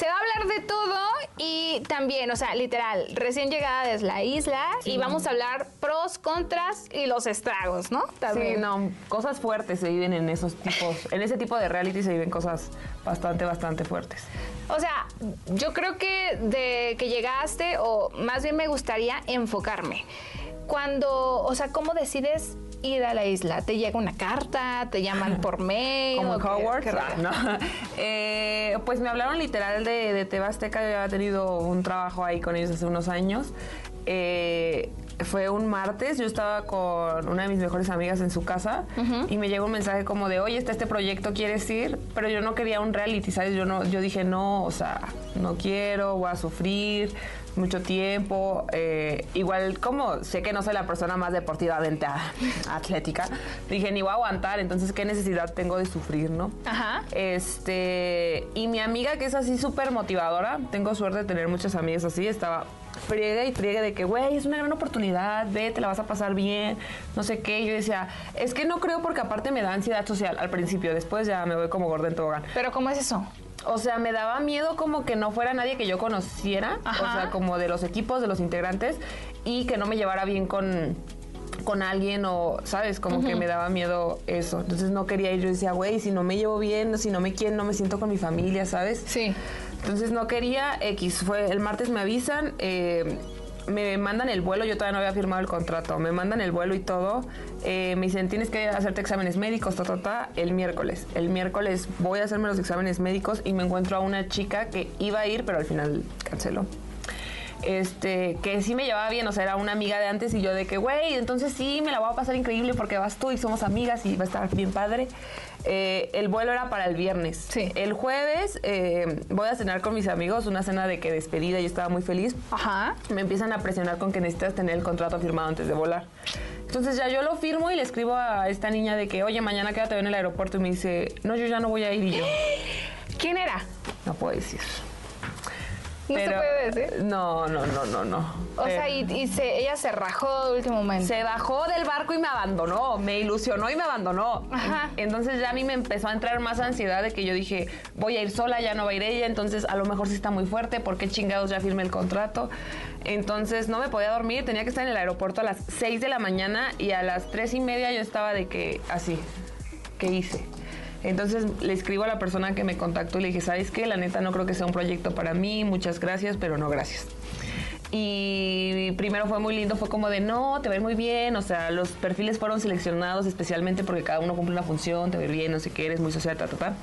Se va a hablar de todo y también, o sea, literal, recién llegada desde la isla y vamos a hablar pros, contras y los estragos, ¿no? Sí, no, cosas fuertes se viven en esos tipos, en ese tipo de reality se viven cosas bastante, bastante fuertes. O sea, yo creo que de que llegaste, o más bien me gustaría enfocarme. Cuando, o sea, ¿cómo decides ir a la isla? ¿Te llega una carta? ¿Te llaman por mail? Como ¿O qué- Howard, qué rollo? no. Eh, pues me hablaron literal de, de Tebasteca, yo había tenido un trabajo ahí con ellos hace unos años. Eh, fue un martes, yo estaba con una de mis mejores amigas en su casa y me llegó un mensaje como de, oye, está este proyecto, ¿quieres ir? Pero yo no quería un reality, ¿sabes? Yo, no, yo dije, no, o sea, no quiero, voy a sufrir mucho tiempo. eh, igual, como sé que no soy la persona más deportivamente atlética, dije, ni voy a aguantar, entonces, ¿qué necesidad tengo de sufrir, no? Ajá. Este, y mi amiga que es así súper motivadora, tengo suerte de tener muchas amigas así, estaba friega y friega de que, güey, es una gran oportunidad, ve, te la vas a pasar bien, no sé qué. Y yo decía, es que no creo porque aparte me da ansiedad social al principio, después ya me voy como gorda en tobogán. Pero ¿cómo es eso? O sea, me daba miedo como que no fuera nadie que yo conociera, Ajá. o sea, como de los equipos, de los integrantes, y que no me llevara bien con, con alguien o, ¿sabes? Como que me daba miedo eso. Entonces no quería ir. Yo decía, güey, si no me llevo bien, si no me quieren, no me siento con mi familia, ¿sabes? Sí. Entonces no quería, X, fue el martes me avisan, eh, me mandan el vuelo, yo todavía no había firmado el contrato, me mandan el vuelo y todo, eh, me dicen tienes que hacerte exámenes médicos, ta, ta, ta, el miércoles. El miércoles voy a hacerme los exámenes médicos y me encuentro a una chica que iba a ir, pero al final canceló. Este, que sí me llevaba bien, o sea, era una amiga de antes y yo de que, güey, entonces sí, me la voy a pasar increíble porque vas tú y somos amigas y va a estar bien padre. Eh, el vuelo era para el viernes. Sí. El jueves eh, voy a cenar con mis amigos, una cena de que despedida, yo estaba muy feliz. Ajá. Me empiezan a presionar con que necesitas tener el contrato firmado antes de volar. Entonces ya yo lo firmo y le escribo a esta niña de que, oye, mañana quédate en el aeropuerto y me dice, no, yo ya no voy a ir y yo, ¿Quién era? no puedo decir. No se puede decir. No, no, no, no, no. O Eh, sea, y, y se- ella se rajó de último momento. se bajó del barco y me abandonó, me ilusionó y me abandonó. Ajá. Entonces ya a mí me empezó a entrar más ansiedad de que yo dije, voy a ir sola, ya no va a ir ella, entonces a lo mejor sí está muy fuerte, ¿por qué chingados ya firmé el contrato? Entonces no me podía dormir, tenía que estar en el aeropuerto a las 6 de la mañana y a las 3 y media yo estaba de que, así, ¿qué hice? Entonces le escribo a la persona que me contactó y le dije, ¿sabes qué? La neta no creo que sea un proyecto para mí, muchas gracias, pero no gracias. Y primero fue muy lindo, fue como de no, te ir muy bien, o sea, los perfiles fueron seleccionados especialmente porque cada uno cumple una función, te ir bien, no sé qué, eres muy social, ta, ta, ta.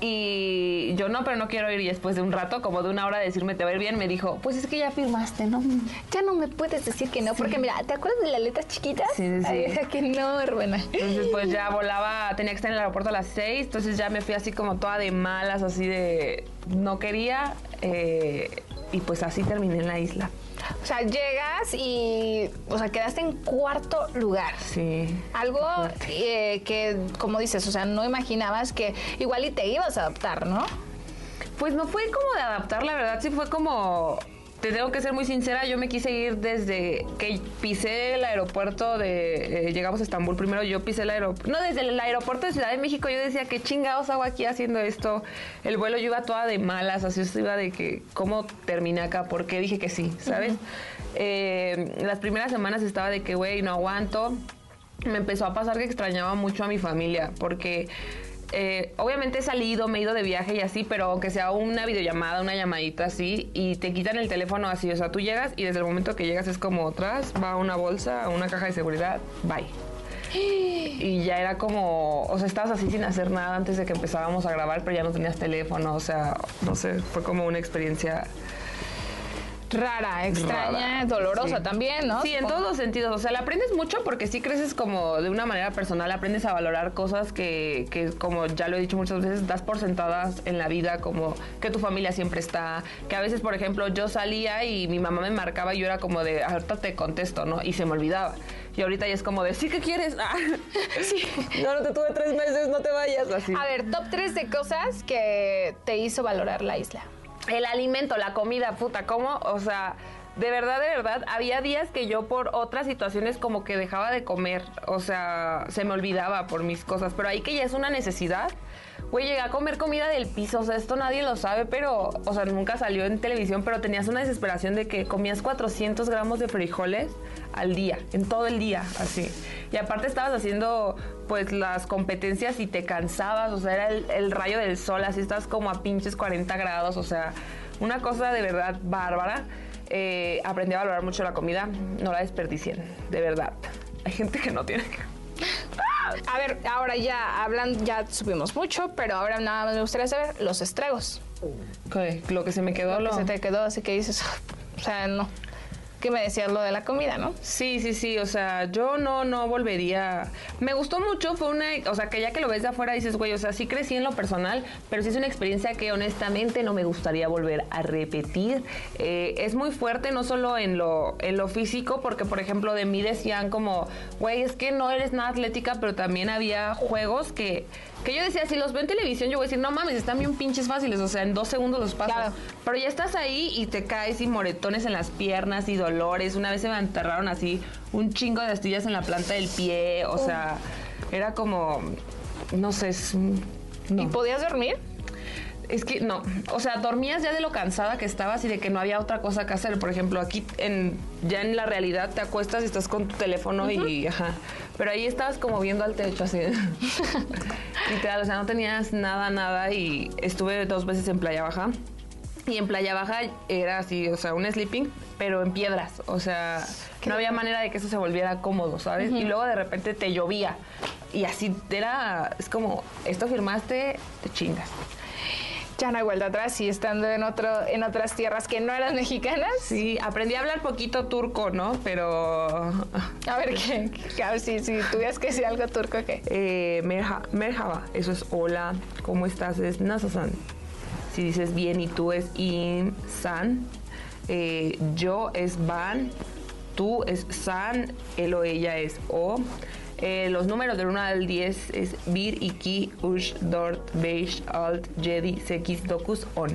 Y yo no, pero no quiero ir. Y después de un rato, como de una hora de decirme te va a ir bien, me dijo, pues es que ya firmaste, ¿no? Ya no me puedes decir que no, porque mira, ¿te acuerdas de las letras chiquitas? Sí, sí, decía que no, hermana. Entonces pues ya volaba, tenía que estar en el aeropuerto a las 6, entonces ya me fui así como toda de malas, así de no quería. eh, y pues así terminé en la isla. O sea, llegas y, o sea, quedaste en cuarto lugar. Sí. Algo eh, que, como dices, o sea, no imaginabas que igual y te ibas a adaptar, ¿no? Pues no fue como de adaptar, la verdad, sí fue como. Te tengo que ser muy sincera, yo me quise ir desde que pisé el aeropuerto de. eh, llegamos a Estambul primero, yo pisé el aeropuerto. No, desde el aeropuerto de Ciudad de México, yo decía, ¿qué chingados hago aquí haciendo esto? El vuelo yo iba toda de malas, así yo iba de que, ¿cómo terminé acá? ¿Por qué dije que sí? ¿Sabes? Eh, las primeras semanas estaba de que, güey, no aguanto. Me empezó a pasar que extrañaba mucho a mi familia, porque eh, obviamente he salido, me he ido de viaje y así, pero aunque sea una videollamada, una llamadita así, y te quitan el teléfono así, o sea, tú llegas y desde el momento que llegas es como atrás, va una bolsa, una caja de seguridad, bye. Y ya era como, o sea, estabas así sin hacer nada antes de que empezábamos a grabar, pero ya no tenías teléfono, o sea, no sé, fue como una experiencia rara, extraña, Rara, dolorosa sí. también, ¿no? Sí, en todos los sentidos. O sea, la aprendes mucho porque sí creces como de una manera personal, aprendes a valorar cosas que, que, como ya lo he dicho muchas veces, das por sentadas en la vida, como que tu familia siempre está. Que a veces, por ejemplo, yo salía y mi mamá me marcaba y yo era como de, ahorita te contesto, ¿no? Y se me olvidaba. Y ahorita ya es como de, ¿sí que quieres? Ah, sí. No, no te tuve tres meses, no te vayas. Así. A ver, top 3 de cosas que te hizo valorar la isla. El alimento, la comida, puta, ¿cómo? O sea, de verdad, de verdad, había días que yo por otras situaciones como que dejaba de comer, o sea, se me olvidaba por mis cosas, pero ahí que ya es una necesidad. Güey, llegué a comer comida del piso, o sea, esto nadie lo sabe, pero, o sea, nunca salió en televisión, pero tenías una desesperación de que comías 400 gramos de frijoles al día, en todo el día, así. Y aparte estabas haciendo, pues, las competencias y te cansabas, o sea, era el, el rayo del sol, así estás como a pinches 40 grados, o sea, una cosa de verdad bárbara. Eh, aprendí a valorar mucho la comida, no la desperdicien, de verdad. Hay gente que no tiene que... A ver, ahora ya hablan, ya subimos mucho, pero ahora nada más me gustaría saber los estragos. Lo que se me quedó, Lo lo... que se te quedó, así que dices, o sea, no. ¿Qué me decías lo de la comida, no? Sí, sí, sí, o sea, yo no, no volvería. Me gustó mucho, fue una, o sea, que ya que lo ves de afuera dices, güey, o sea, sí crecí en lo personal, pero sí es una experiencia que honestamente no me gustaría volver a repetir. Eh, es muy fuerte, no solo en lo, en lo físico, porque por ejemplo de mí decían como, güey, es que no eres nada atlética, pero también había juegos que, que yo decía, si los veo en televisión, yo voy a decir, no mames, están bien pinches fáciles, o sea, en dos segundos los pasas. Claro. Pero ya estás ahí y te caes y moretones en las piernas y dolores. Una vez se me enterraron así un chingo de astillas en la planta del pie. O sea, era como, no sé, es, no. ¿Y podías dormir? Es que no, o sea, dormías ya de lo cansada que estabas y de que no había otra cosa que hacer. Por ejemplo, aquí en, ya en la realidad te acuestas y estás con tu teléfono y ajá. Pero ahí estabas como viendo al techo así. Literal, o sea, no tenías nada, nada y estuve dos veces en Playa Baja. Y en Playa Baja era así, o sea, un sleeping, pero en piedras. O sea, no había manera de que eso se volviera cómodo, ¿sabes? Y luego de repente te llovía. Y así era, es como, esto firmaste, te chingas. Ya no hay vuelta atrás y estando en otro, en otras tierras que no eran mexicanas. Sí, aprendí a hablar poquito turco, ¿no? Pero... A ver qué, si, si tuvieras que decir algo turco, ¿qué? Eh, merha- merhaba, eso es hola, ¿cómo estás? Es nasasan. Si dices bien y tú es insan. Eh, yo es van, tú es san, él o ella es o. Eh, los números del 1 al 10 es bir, iki, ush, dort, beish, alt, jedi, sekis, dokus, on.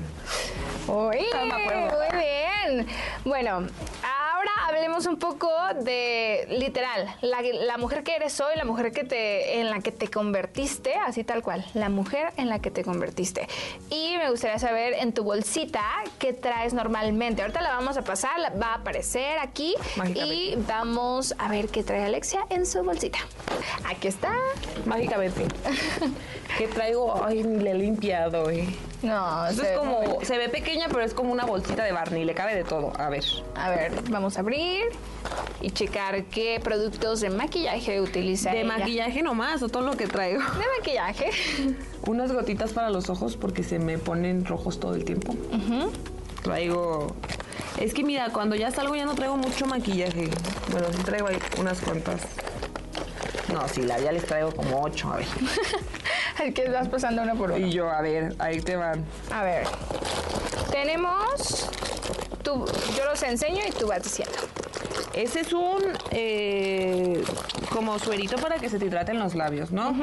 Me acuerdo. muy bien. Bueno, hablemos un poco de literal, la, la mujer que eres hoy, la mujer que te, en la que te convertiste, así tal cual, la mujer en la que te convertiste. Y me gustaría saber en tu bolsita qué traes normalmente. Ahorita la vamos a pasar, la- va a aparecer aquí y vamos a ver qué trae Alexia en su bolsita. Aquí está. Mágicamente. ¿Qué traigo? Ay, ni le he limpiado, eh. No, se- es como, se ve pequeña, pero es como una bolsita de Barney, le cabe de todo. A ver. A ver, vamos a abrir y checar qué productos de maquillaje utiliza De ella. maquillaje nomás, o todo lo que traigo. De maquillaje. Unas gotitas para los ojos porque se me ponen rojos todo el tiempo. Traigo. Es que mira, cuando ya salgo ya no traigo mucho maquillaje. Bueno, sí traigo ahí unas cuantas. No, sí, labiales traigo como ocho, a ver. Es que vas pasando uno por uno. Y yo, a ver, ahí te van. A ver. Tenemos. Tú, yo los enseño y tú vas diciendo. Ese es un. eh, como suerito para que se te hidraten los labios, ¿no?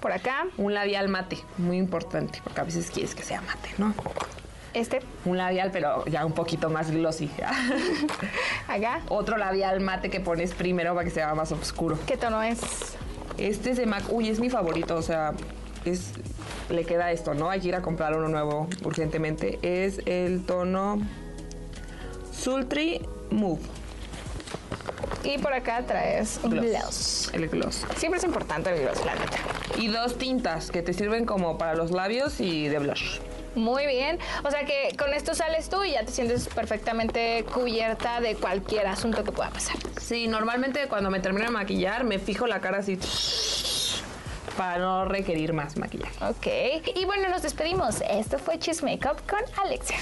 Por acá, Un labial mate, muy importante, porque a veces quieres que sea mate, ¿no? este, Un labial, pero ya un poquito más glossy. acá. Otro labial mate que pones primero para que sea más oscuro. ¿Qué tono es? Este es de MAC. Uy, es mi favorito. O sea, es le queda esto, ¿no? Hay que ir a comprar uno nuevo urgentemente. Es el tono Sultry Move Y por acá traes un Gloss. gloss. El gloss. Siempre es importante el gloss, la neta. Y dos tintas que te sirven como para los labios y de blush. Muy bien. O sea que con esto sales tú y ya te sientes perfectamente cubierta de cualquier asunto que pueda pasar. Sí, normalmente cuando me termino de maquillar me fijo la cara así para no requerir más maquillaje. Ok. Y bueno, nos despedimos. Esto fue Cheese Makeup con Alexia.